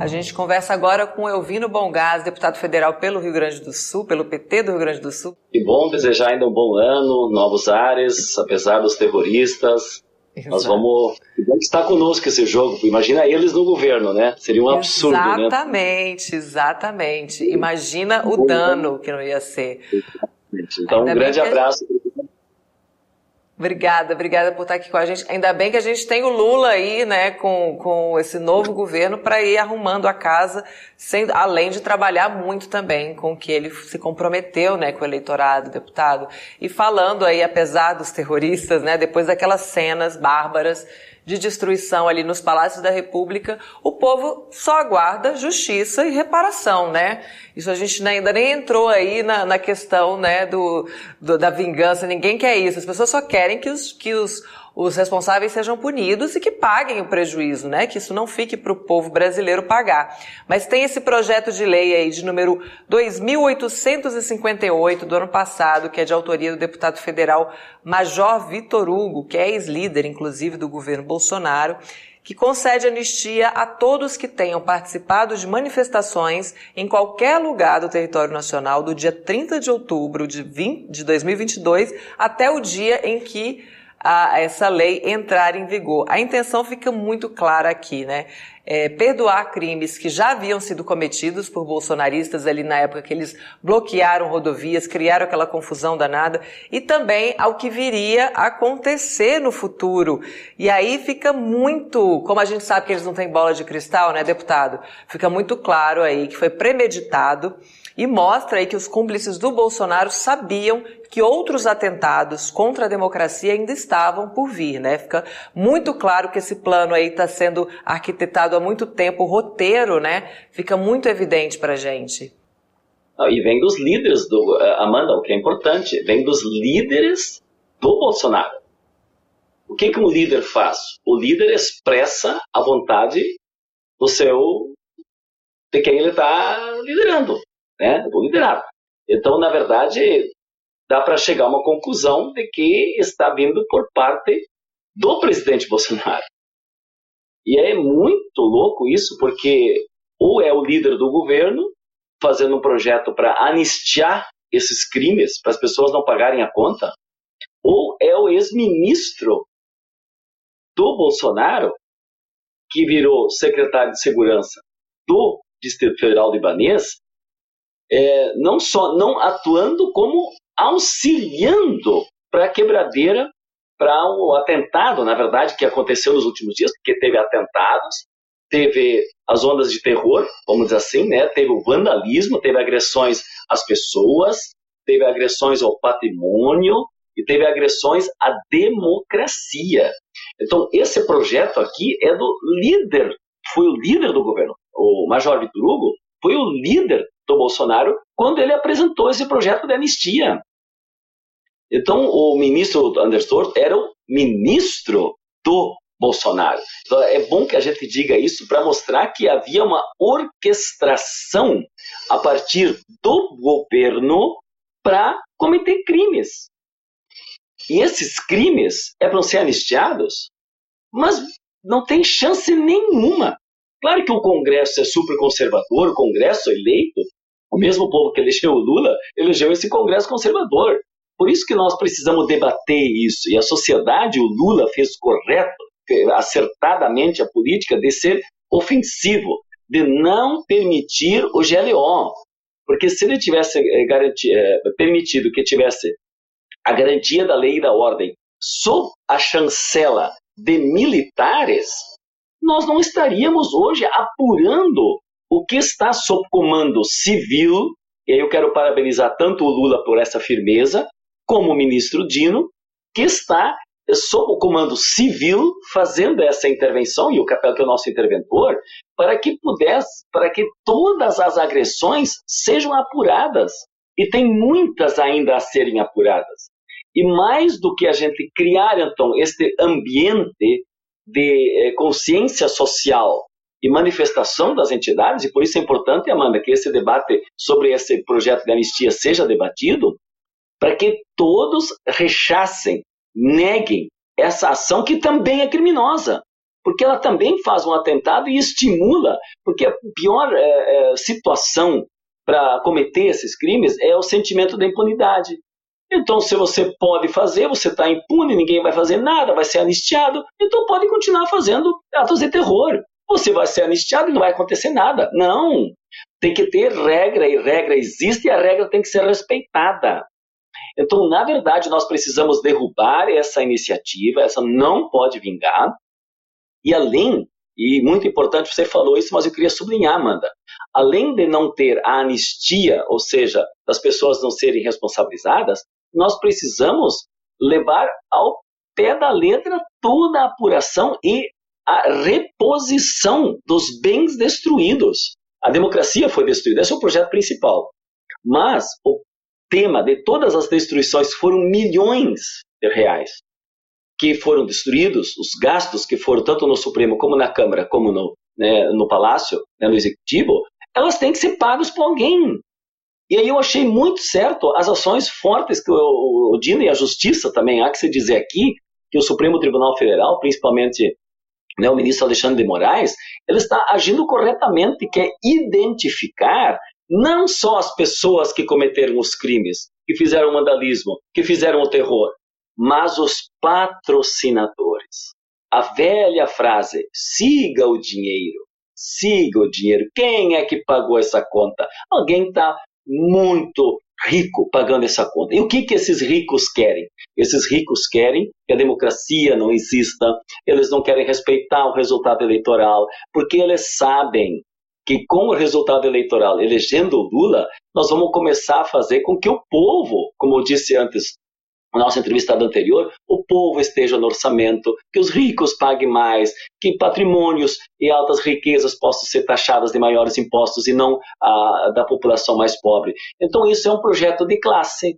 A gente conversa agora com Elvino Bongás, deputado federal pelo Rio Grande do Sul, pelo PT do Rio Grande do Sul. Que bom desejar ainda um bom ano, novos ares, apesar dos terroristas. Exato. Nós vamos. estar conosco esse jogo. Imagina eles no governo, né? Seria um absurdo, exatamente, né? Exatamente, exatamente. Imagina o dano que não ia ser. Então, Ainda um grande abraço Obrigada, obrigada por estar aqui com a gente. Ainda bem que a gente tem o Lula aí, né, com, com esse novo governo para ir arrumando a casa, além de trabalhar muito também com o que ele se comprometeu, né, com o eleitorado, deputado. E falando aí, apesar dos terroristas, né, depois daquelas cenas bárbaras de destruição ali nos palácios da República, o povo só aguarda justiça e reparação, né? Isso a gente ainda nem entrou aí na, na questão, né, do, do, da vingança. Ninguém quer isso. As pessoas só querem que os, que os os responsáveis sejam punidos e que paguem o prejuízo, né? Que isso não fique para o povo brasileiro pagar. Mas tem esse projeto de lei aí de número 2858 do ano passado, que é de autoria do deputado federal Major Vitor Hugo, que é ex-líder, inclusive, do governo Bolsonaro, que concede anistia a todos que tenham participado de manifestações em qualquer lugar do território nacional do dia 30 de outubro de, 20, de 2022 até o dia em que a essa lei entrar em vigor. A intenção fica muito clara aqui, né? É, perdoar crimes que já haviam sido cometidos por bolsonaristas ali na época que eles bloquearam rodovias, criaram aquela confusão danada, e também ao que viria a acontecer no futuro. E aí fica muito, como a gente sabe que eles não têm bola de cristal, né, deputado? Fica muito claro aí que foi premeditado e mostra aí que os cúmplices do Bolsonaro sabiam que outros atentados contra a democracia ainda estavam por vir, né? Fica muito claro que esse plano aí está sendo arquitetado há muito tempo, o roteiro, né? Fica muito evidente para gente. E vem dos líderes do eh, Amanda, o que é importante, vem dos líderes do Bolsonaro. O que, que um líder faz? O líder expressa a vontade do seu de quem ele está liderando, né? Do liderado. Então, na verdade, dá para chegar a uma conclusão de que está vindo por parte do presidente Bolsonaro. E é muito louco isso, porque ou é o líder do governo fazendo um projeto para anistiar esses crimes, para as pessoas não pagarem a conta, ou é o ex-ministro do Bolsonaro, que virou secretário de segurança do Distrito Federal libanês, é, não só não atuando, como auxiliando para a quebradeira, para o atentado, na verdade, que aconteceu nos últimos dias, porque teve atentados, teve as ondas de terror, vamos dizer assim, né? teve o vandalismo, teve agressões às pessoas, teve agressões ao patrimônio e teve agressões à democracia. Então, esse projeto aqui é do líder, foi o líder do governo, o Major Vitor Hugo, foi o líder do Bolsonaro quando ele apresentou esse projeto de anistia. Então, o ministro Anderson era o ministro do Bolsonaro. Então, é bom que a gente diga isso para mostrar que havia uma orquestração a partir do governo para cometer crimes. E esses crimes é para ser anistiados, mas não tem chance nenhuma. Claro que o Congresso é super conservador, o Congresso eleito, o mesmo povo que elegeu o Lula, elegeu esse Congresso conservador. Por isso que nós precisamos debater isso. E a sociedade, o Lula fez correto, acertadamente a política de ser ofensivo, de não permitir o GLO. Porque se ele tivesse eh, eh, permitido que tivesse a garantia da lei e da ordem sob a chancela de militares, nós não estaríamos hoje apurando o que está sob comando civil. E aí eu quero parabenizar tanto o Lula por essa firmeza, como o ministro Dino, que está sob o comando civil fazendo essa intervenção e o capel que é o nosso interventor para que pudesse, para que todas as agressões sejam apuradas e tem muitas ainda a serem apuradas. E mais do que a gente criar então este ambiente de eh, consciência social e manifestação das entidades, e por isso é importante, Amanda, que esse debate sobre esse projeto de anistia seja debatido, para que todos rechacem, neguem essa ação que também é criminosa. porque ela também faz um atentado e estimula, porque a pior é, é, situação para cometer esses crimes é o sentimento da impunidade. Então, se você pode fazer, você está impune, ninguém vai fazer nada, vai ser anistiado, então pode continuar fazendo atos de terror. Você vai ser anistiado e não vai acontecer nada. Não! Tem que ter regra, e regra existe e a regra tem que ser respeitada. Então, na verdade, nós precisamos derrubar essa iniciativa, essa não pode vingar. E além, e muito importante, você falou isso, mas eu queria sublinhar, Amanda, além de não ter a anistia, ou seja, das pessoas não serem responsabilizadas, nós precisamos levar ao pé da letra toda a apuração e a reposição dos bens destruídos. A democracia foi destruída, esse é o projeto principal. Mas o tema de todas as destruições foram milhões de reais que foram destruídos, os gastos que foram tanto no Supremo como na Câmara, como no, né, no Palácio, né, no Executivo, elas têm que ser pagas por alguém. E aí eu achei muito certo as ações fortes que o, o Dino e a Justiça também, há que se dizer aqui, que o Supremo Tribunal Federal, principalmente né, o ministro Alexandre de Moraes, ele está agindo corretamente, que é identificar não só as pessoas que cometeram os crimes, que fizeram o vandalismo, que fizeram o terror, mas os patrocinadores. A velha frase, siga o dinheiro, siga o dinheiro. Quem é que pagou essa conta? Alguém está muito rico pagando essa conta. E o que, que esses ricos querem? Esses ricos querem que a democracia não exista, eles não querem respeitar o resultado eleitoral, porque eles sabem que com o resultado eleitoral elegendo Lula, nós vamos começar a fazer com que o povo, como eu disse antes na nossa entrevistada anterior, o povo esteja no orçamento, que os ricos paguem mais, que patrimônios e altas riquezas possam ser taxadas de maiores impostos e não a, da população mais pobre. Então isso é um projeto de classe.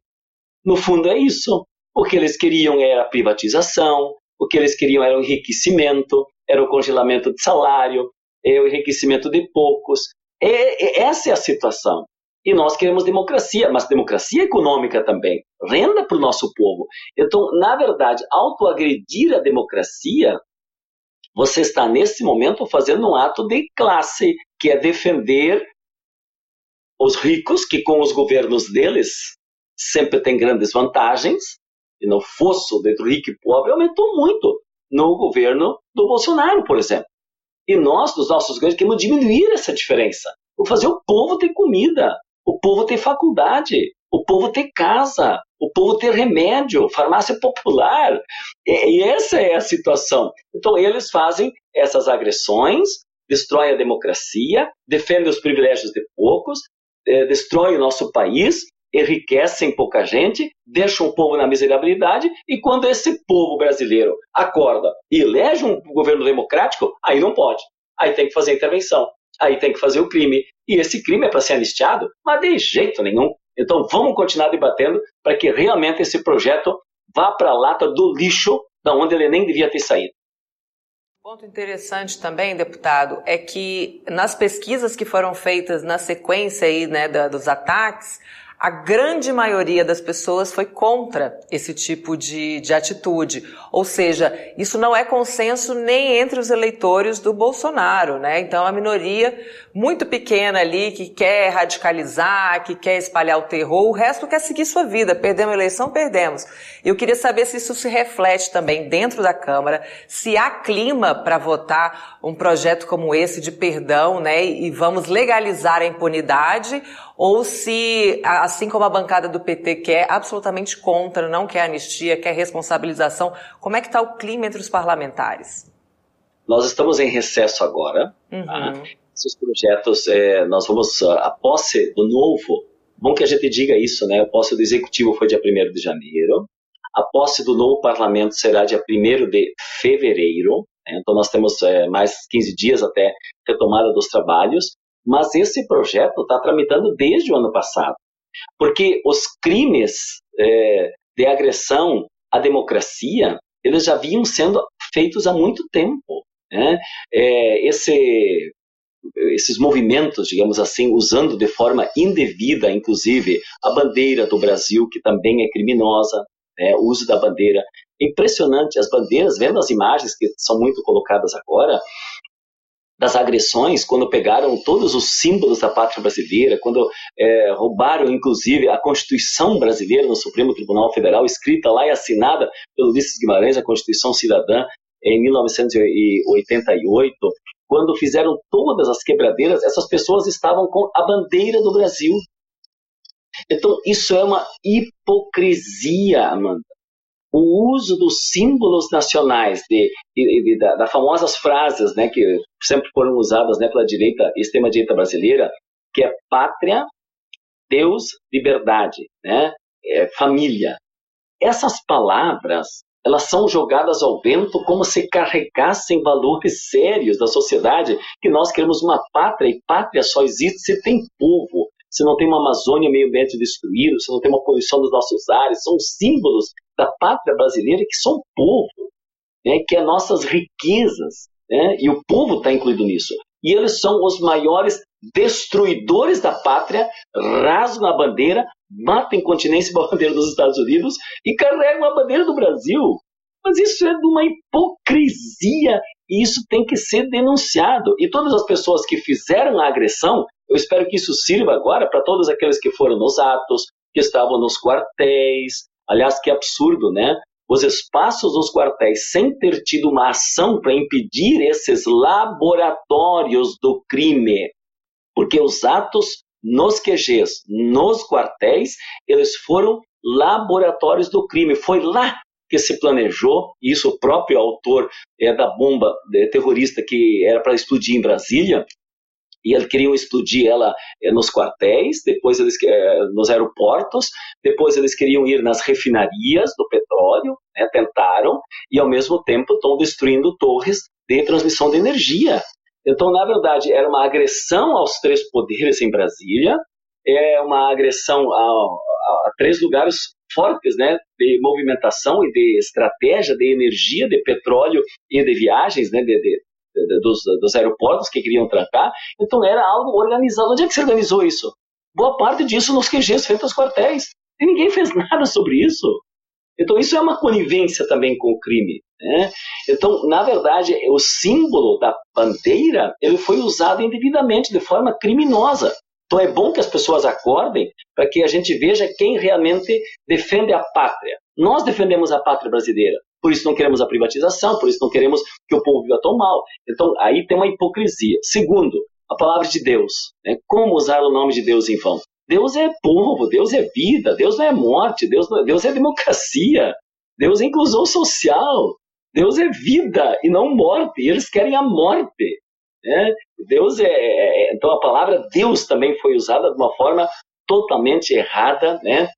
No fundo é isso. O que eles queriam era privatização, o que eles queriam era o enriquecimento, era o congelamento de salário, é o enriquecimento de poucos. É, é, essa é a situação. E nós queremos democracia, mas democracia econômica também, renda para o nosso povo. Então, na verdade, autoagredir a democracia, você está nesse momento fazendo um ato de classe, que é defender os ricos, que com os governos deles sempre tem grandes vantagens, e no fosso entre rico e pobre aumentou muito no governo do Bolsonaro, por exemplo. E nós, dos nossos governos, queremos diminuir essa diferença. Fazer o povo ter comida, o povo ter faculdade, o povo ter casa, o povo ter remédio, farmácia popular. E essa é a situação. Então, eles fazem essas agressões, destroem a democracia, defendem os privilégios de poucos, eh, destroem o nosso país, enriquecem pouca gente, deixam o povo na miserabilidade, e quando esse povo brasileiro acorda e elege um governo democrático, aí não pode. Aí tem que fazer intervenção aí tem que fazer o crime. E esse crime é para ser anistiado? Mas de jeito nenhum. Então vamos continuar debatendo para que realmente esse projeto vá para a lata do lixo, da onde ele nem devia ter saído. Ponto interessante também, deputado, é que nas pesquisas que foram feitas na sequência aí, né, da, dos ataques, a grande maioria das pessoas foi contra esse tipo de, de atitude. Ou seja, isso não é consenso nem entre os eleitores do Bolsonaro, né? Então, a minoria muito pequena ali que quer radicalizar, que quer espalhar o terror, o resto quer seguir sua vida. Perdemos a eleição, perdemos. Eu queria saber se isso se reflete também dentro da Câmara, se há clima para votar um projeto como esse de perdão, né? E vamos legalizar a impunidade, ou se, assim como a bancada do PT quer absolutamente contra, não quer anistia, quer responsabilização, como é que está o clima entre os parlamentares? Nós estamos em recesso agora. Uhum. Tá? Esses projetos, é, nós vamos, a posse do novo, bom que a gente diga isso, né? A posse do executivo foi dia 1 de janeiro, a posse do novo parlamento será dia 1 de fevereiro, né? então nós temos é, mais 15 dias até retomada dos trabalhos, mas esse projeto está tramitando desde o ano passado, porque os crimes é, de agressão à democracia eles já vinham sendo feitos há muito tempo. Né? É, esse, esses movimentos, digamos assim, usando de forma indevida, inclusive, a bandeira do Brasil, que também é criminosa, né? o uso da bandeira impressionante. As bandeiras, vendo as imagens que são muito colocadas agora, das agressões, quando pegaram todos os símbolos da pátria brasileira, quando é, roubaram, inclusive, a Constituição brasileira no Supremo Tribunal Federal, escrita lá e assinada pelo Ulisses Guimarães, a Constituição Cidadã, em 1988, quando fizeram todas as quebradeiras, essas pessoas estavam com a bandeira do Brasil. Então, isso é uma hipocrisia, Amanda o uso dos símbolos nacionais, de, de, de da, da, famosas frases né, que sempre foram usadas né, pela direita, extrema-direita brasileira, que é pátria, Deus, liberdade, né, é, família. Essas palavras, elas são jogadas ao vento como se carregassem valores sérios da sociedade, que nós queremos uma pátria, e pátria só existe se tem povo, se não tem uma Amazônia meio ambiente destruído, se não tem uma poluição dos nossos ares, são símbolos da pátria brasileira que são povo, né, que é nossas riquezas, né, e o povo está incluído nisso. E eles são os maiores destruidores da pátria, rasgam a bandeira, matam continência a bandeira dos Estados Unidos e carregam a bandeira do Brasil. Mas isso é de uma hipocrisia e isso tem que ser denunciado. E todas as pessoas que fizeram a agressão, eu espero que isso sirva agora para todos aqueles que foram nos atos, que estavam nos quartéis. Aliás, que absurdo, né? Os espaços dos quartéis, sem ter tido uma ação para impedir esses laboratórios do crime. Porque os atos nos QGs, nos quartéis, eles foram laboratórios do crime. Foi lá que se planejou, isso o próprio autor é, da bomba é, terrorista que era para explodir em Brasília, e eles queriam explodir ela é, nos quartéis, depois eles é, nos aeroportos, depois eles queriam ir nas refinarias do petróleo, né, tentaram, e ao mesmo tempo estão destruindo torres de transmissão de energia. Então, na verdade, era uma agressão aos três poderes em Brasília, é uma agressão a, a, a três lugares fortes né, de movimentação e de estratégia de energia, de petróleo e de viagens, né, de, de dos, dos, aeroportos que queriam tratar. Então era algo organizado. Onde é que se organizou isso? Boa parte disso nos QGs frente aos quartéis. E ninguém fez nada sobre isso. Então isso é uma conivência também com o crime. Né? Então, na verdade, o símbolo da bandeira ele foi usado indevidamente, de forma criminosa. Então é bom que as pessoas acordem para que a gente veja quem realmente defende a pátria. Nós defendemos a pátria brasileira, por isso não queremos a privatização, por isso não queremos que o povo viva tão mal. Então aí tem uma hipocrisia. Segundo, a palavra de Deus. Né? Como usar o nome de Deus em vão? Deus é povo, Deus é vida, Deus não é morte, Deus, não, Deus é democracia, Deus é inclusão social, Deus é vida e não morte. E eles querem a morte. Né? Deus é, é, é, então a palavra Deus também foi usada de uma forma totalmente errada, né?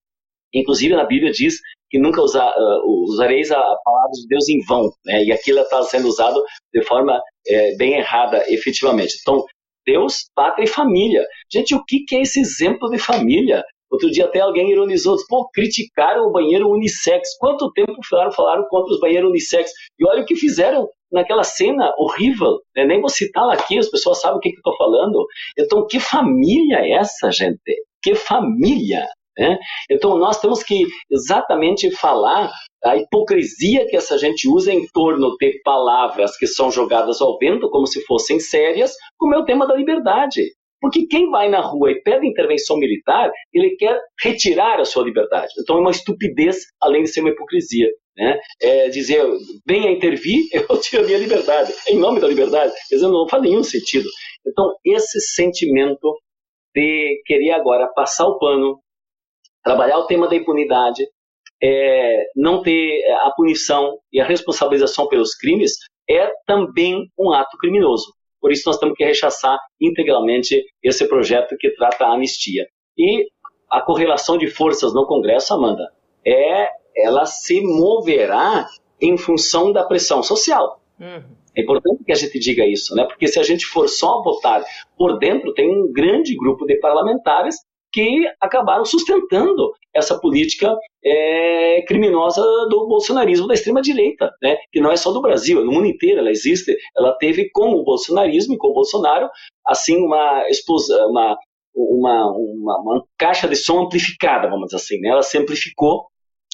Inclusive na Bíblia diz que nunca usa, uh, usareis a palavra de Deus em vão, né? E aquilo está sendo usado de forma é, bem errada, efetivamente. Então Deus, pátria e família. Gente, o que, que é esse exemplo de família? Outro dia até alguém ironizou, pô, criticaram o banheiro unissex. Quanto tempo falaram, falaram contra os banheiros unissex? E olha o que fizeram naquela cena horrível. Né? Nem vou citar aqui, as pessoas sabem o que, que eu estou falando. Então, que família é essa, gente? Que família! Né? Então, nós temos que exatamente falar a hipocrisia que essa gente usa em torno de palavras que são jogadas ao vento como se fossem sérias, como é o tema da liberdade. Porque quem vai na rua e pede intervenção militar, ele quer retirar a sua liberdade. Então é uma estupidez, além de ser uma hipocrisia. Né? É dizer, venha intervir, eu tiro a minha liberdade. Em nome da liberdade. Quer dizer, não faz nenhum sentido. Então, esse sentimento de querer agora passar o pano, trabalhar o tema da impunidade, é, não ter a punição e a responsabilização pelos crimes, é também um ato criminoso. Por isso, nós temos que rechaçar integralmente esse projeto que trata a anistia. E a correlação de forças no Congresso, Amanda, é ela se moverá em função da pressão social. Uhum. É importante que a gente diga isso, né? Porque se a gente for só votar por dentro, tem um grande grupo de parlamentares que acabaram sustentando essa política é, criminosa do bolsonarismo da extrema-direita, né? que não é só do Brasil, é no mundo inteiro ela existe. Ela teve com o bolsonarismo e com o Bolsonaro, assim, uma explosão, uma, uma, uma, uma, caixa de som amplificada, vamos dizer assim. Né? Ela se amplificou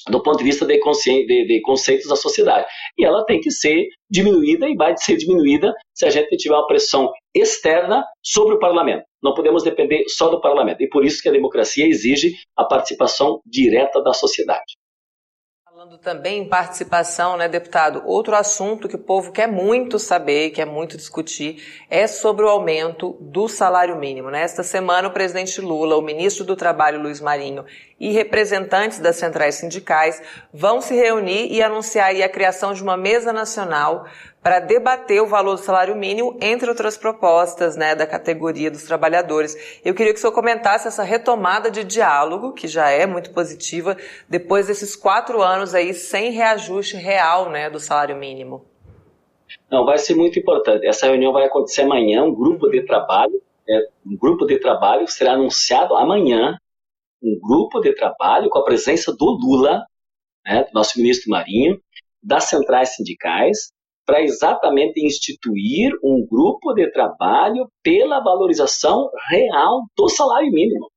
do ponto de vista de, de, de, conceitos da sociedade. E ela tem que ser diminuída e vai ser diminuída se a gente tiver uma pressão externa sobre o parlamento. Não podemos depender só do parlamento. E por isso que a democracia exige a participação direta da sociedade. Falando também em participação, né, deputado, outro assunto que o povo quer muito saber, quer muito discutir, é sobre o aumento do salário mínimo. Né? Esta semana, o presidente Lula, o ministro do Trabalho, Luiz Marinho, e representantes das centrais sindicais vão se reunir e anunciar a criação de uma mesa nacional para debater o valor do salário mínimo, entre outras propostas né, da categoria dos trabalhadores. Eu queria que o senhor comentasse essa retomada de diálogo, que já é muito positiva, depois desses quatro anos aí sem reajuste real né, do salário mínimo. Não, vai ser muito importante. Essa reunião vai acontecer amanhã, um grupo de trabalho, é, um grupo de trabalho será anunciado amanhã, um grupo de trabalho com a presença do Lula, né, nosso ministro Marinho, das centrais sindicais, para exatamente instituir um grupo de trabalho pela valorização real do salário mínimo.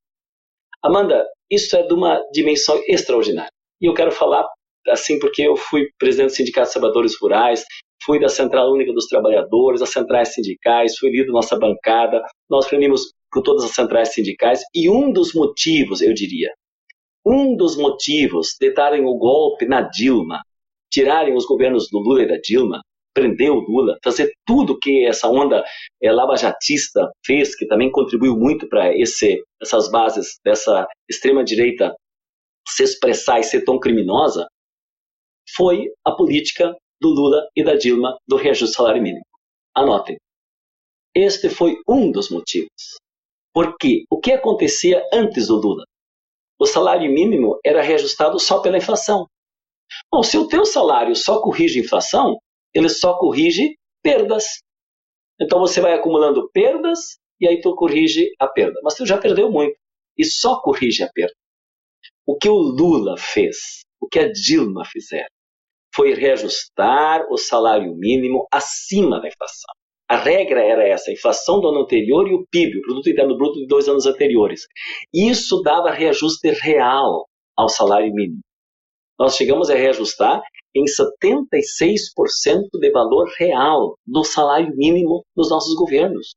Amanda, isso é de uma dimensão extraordinária. E eu quero falar assim porque eu fui presidente do Sindicato de Trabalhadores Rurais, fui da Central Única dos Trabalhadores, das centrais sindicais, fui líder da nossa bancada, nós reunimos com todas as centrais sindicais e um dos motivos, eu diria, um dos motivos de darem o golpe na Dilma, tirarem os governos do Lula e da Dilma, prender o Lula, fazer tudo que essa onda é, lavajatista fez, que também contribuiu muito para essas bases dessa extrema-direita se expressar e ser tão criminosa, foi a política do Lula e da Dilma do reajuste salário mínimo. Anotem. Este foi um dos motivos. Porque o que acontecia antes do Lula? O salário mínimo era reajustado só pela inflação. Bom, se o teu salário só corrige a inflação, ele só corrige perdas. Então você vai acumulando perdas e aí tu corrige a perda. Mas tu já perdeu muito e só corrige a perda. O que o Lula fez, o que a Dilma fizeram, foi reajustar o salário mínimo acima da inflação. A regra era essa, a inflação do ano anterior e o PIB, o Produto Interno Bruto de dois anos anteriores. Isso dava reajuste real ao salário mínimo. Nós chegamos a reajustar em 76% de valor real do salário mínimo dos nossos governos.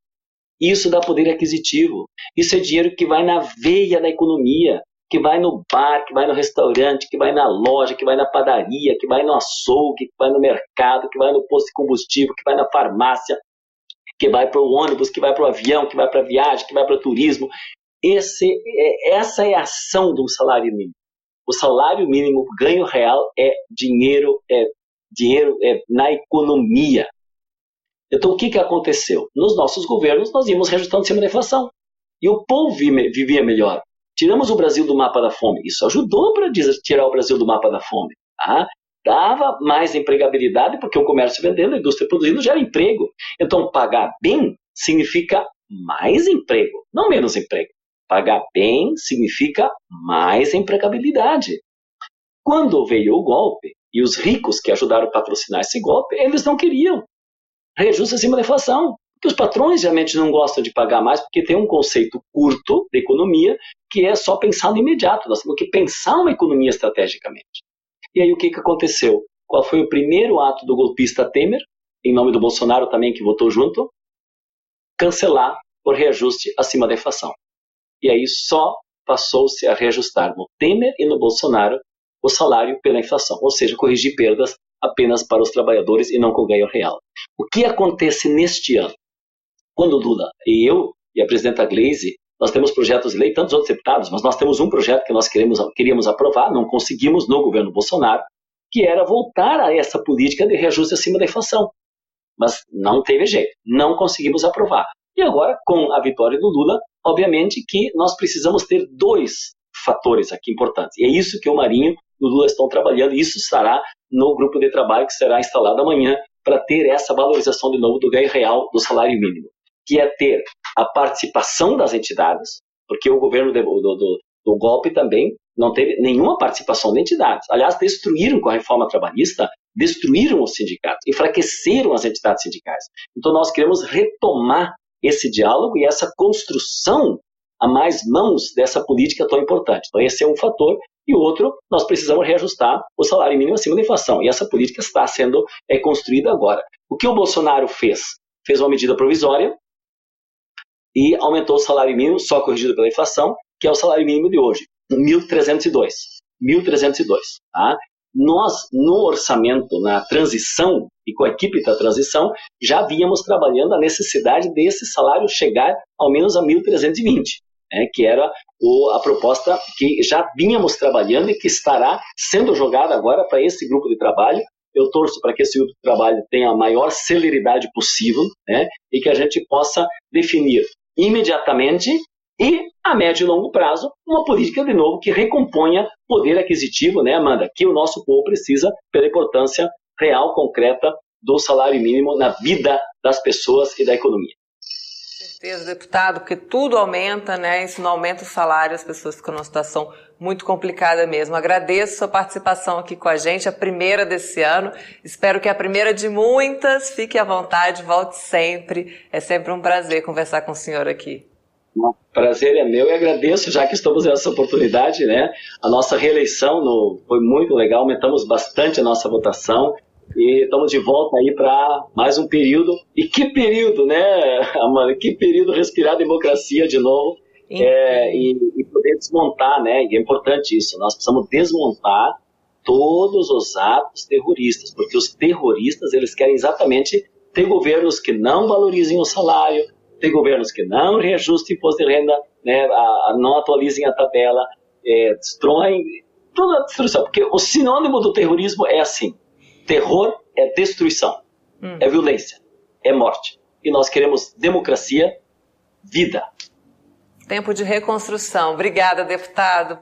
Isso dá poder aquisitivo. Isso é dinheiro que vai na veia da economia, que vai no bar, que vai no restaurante, que vai na loja, que vai na padaria, que vai no açougue, que vai no mercado, que vai no posto de combustível, que vai na farmácia, que vai para o ônibus, que vai para o avião, que vai para a viagem, que vai para o turismo. Esse, é, essa é a ação um salário mínimo. O salário mínimo, ganho real, é dinheiro, é dinheiro é na economia. Então, o que, que aconteceu? Nos nossos governos, nós íamos reajustando em cima da inflação. E o povo vivia melhor. Tiramos o Brasil do mapa da fome. Isso ajudou para tirar o Brasil do mapa da fome. Tá? Dava mais empregabilidade, porque o comércio vendendo, a indústria produzindo gera emprego. Então, pagar bem significa mais emprego, não menos emprego. Pagar bem significa mais empregabilidade. Quando veio o golpe, e os ricos que ajudaram a patrocinar esse golpe, eles não queriam reajuste acima da inflação. Porque os patrões realmente não gostam de pagar mais, porque tem um conceito curto de economia que é só pensar no imediato. Nós temos que pensar uma economia estrategicamente. E aí o que, que aconteceu? Qual foi o primeiro ato do golpista Temer, em nome do Bolsonaro também, que votou junto? Cancelar o reajuste acima da inflação. E aí só passou-se a reajustar no Temer e no Bolsonaro o salário pela inflação, ou seja, corrigir perdas apenas para os trabalhadores e não com ganho real. O que acontece neste ano? Quando Lula e eu e a presidenta Gleisi, nós temos projetos de lei, tantos outros deputados, mas nós temos um projeto que nós queremos, queríamos aprovar, não conseguimos no governo Bolsonaro, que era voltar a essa política de reajuste acima da inflação. Mas não teve jeito, não conseguimos aprovar. E agora, com a vitória do Lula, obviamente que nós precisamos ter dois fatores aqui importantes. E é isso que o Marinho e o Lula estão trabalhando, e isso estará no grupo de trabalho que será instalado amanhã para ter essa valorização de novo do ganho real do salário mínimo, que é ter a participação das entidades, porque o governo do, do, do golpe também não teve nenhuma participação de entidades. Aliás, destruíram com a reforma trabalhista, destruíram os sindicatos, enfraqueceram as entidades sindicais. Então, nós queremos retomar esse diálogo e essa construção a mais mãos dessa política tão importante. Então, esse é um fator. E outro, nós precisamos reajustar o salário mínimo acima da inflação. E essa política está sendo é, construída agora. O que o Bolsonaro fez? Fez uma medida provisória e aumentou o salário mínimo, só corrigido pela inflação, que é o salário mínimo de hoje, 1.302. 1.302. Tá? Nós, no orçamento, na transição, e com a equipe da transição, já vínhamos trabalhando a necessidade desse salário chegar ao menos a 1.320, né, que era o, a proposta que já vínhamos trabalhando e que estará sendo jogada agora para esse grupo de trabalho. Eu torço para que esse grupo de trabalho tenha a maior celeridade possível né, e que a gente possa definir imediatamente e, a médio e longo prazo, uma política, de novo, que recomponha poder aquisitivo, né, Amanda, que o nosso povo precisa pela importância real, concreta do salário mínimo na vida das pessoas e da economia. certeza, deputado, porque tudo aumenta, né? Isso não aumenta o salário, as pessoas ficam numa situação muito complicada mesmo. Agradeço sua participação aqui com a gente, a primeira desse ano. Espero que a primeira de muitas. Fique à vontade, volte sempre. É sempre um prazer conversar com o senhor aqui. Prazer é meu e agradeço, já que estamos nessa oportunidade, né? A nossa reeleição no, foi muito legal, aumentamos bastante a nossa votação e estamos de volta aí para mais um período. E que período, né, Amanda? Que período respirar democracia de novo é, e, e, poder desmontar, né? E é importante isso. Nós precisamos desmontar todos os atos terroristas, porque os terroristas eles querem exatamente ter governos que não valorizem o salário, tem governos que não reajustam o imposto de renda, né, a, a não atualizem a tabela, é, destroem toda a destruição. Porque o sinônimo do terrorismo é assim: terror é destruição, hum. é violência, é morte. E nós queremos democracia, vida. Tempo de reconstrução. Obrigada, deputado.